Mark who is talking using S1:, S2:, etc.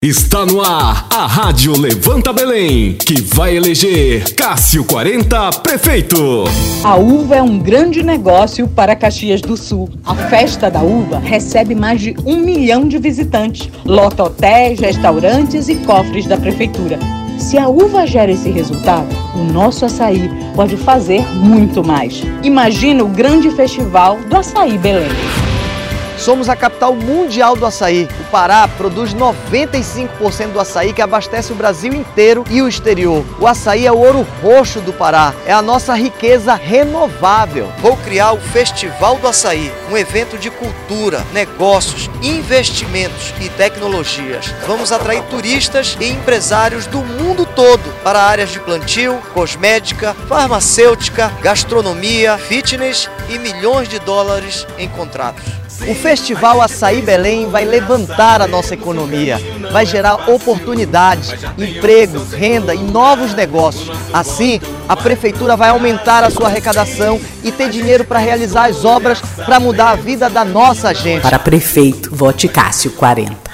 S1: Está no ar a Rádio Levanta Belém, que vai eleger Cássio 40 prefeito.
S2: A uva é um grande negócio para Caxias do Sul. A festa da uva recebe mais de um milhão de visitantes, lota hotéis, restaurantes e cofres da prefeitura. Se a uva gera esse resultado, o nosso açaí pode fazer muito mais. Imagina o grande festival do Açaí Belém.
S3: Somos a capital mundial do açaí. O Pará produz 95% do açaí que abastece o Brasil inteiro e o exterior. O açaí é o ouro roxo do Pará, é a nossa riqueza renovável. Vou criar o Festival do Açaí, um evento de cultura, negócios, investimentos e tecnologias. Vamos atrair turistas e empresários do mundo todo para áreas de plantio, cosmética, farmacêutica, gastronomia, fitness e milhões de dólares em contratos. O Festival Açaí Belém vai levantar a nossa economia, vai gerar oportunidades, emprego, renda e novos negócios. Assim, a prefeitura vai aumentar a sua arrecadação e ter dinheiro para realizar as obras para mudar a vida da nossa gente.
S4: Para prefeito, vote Cássio 40.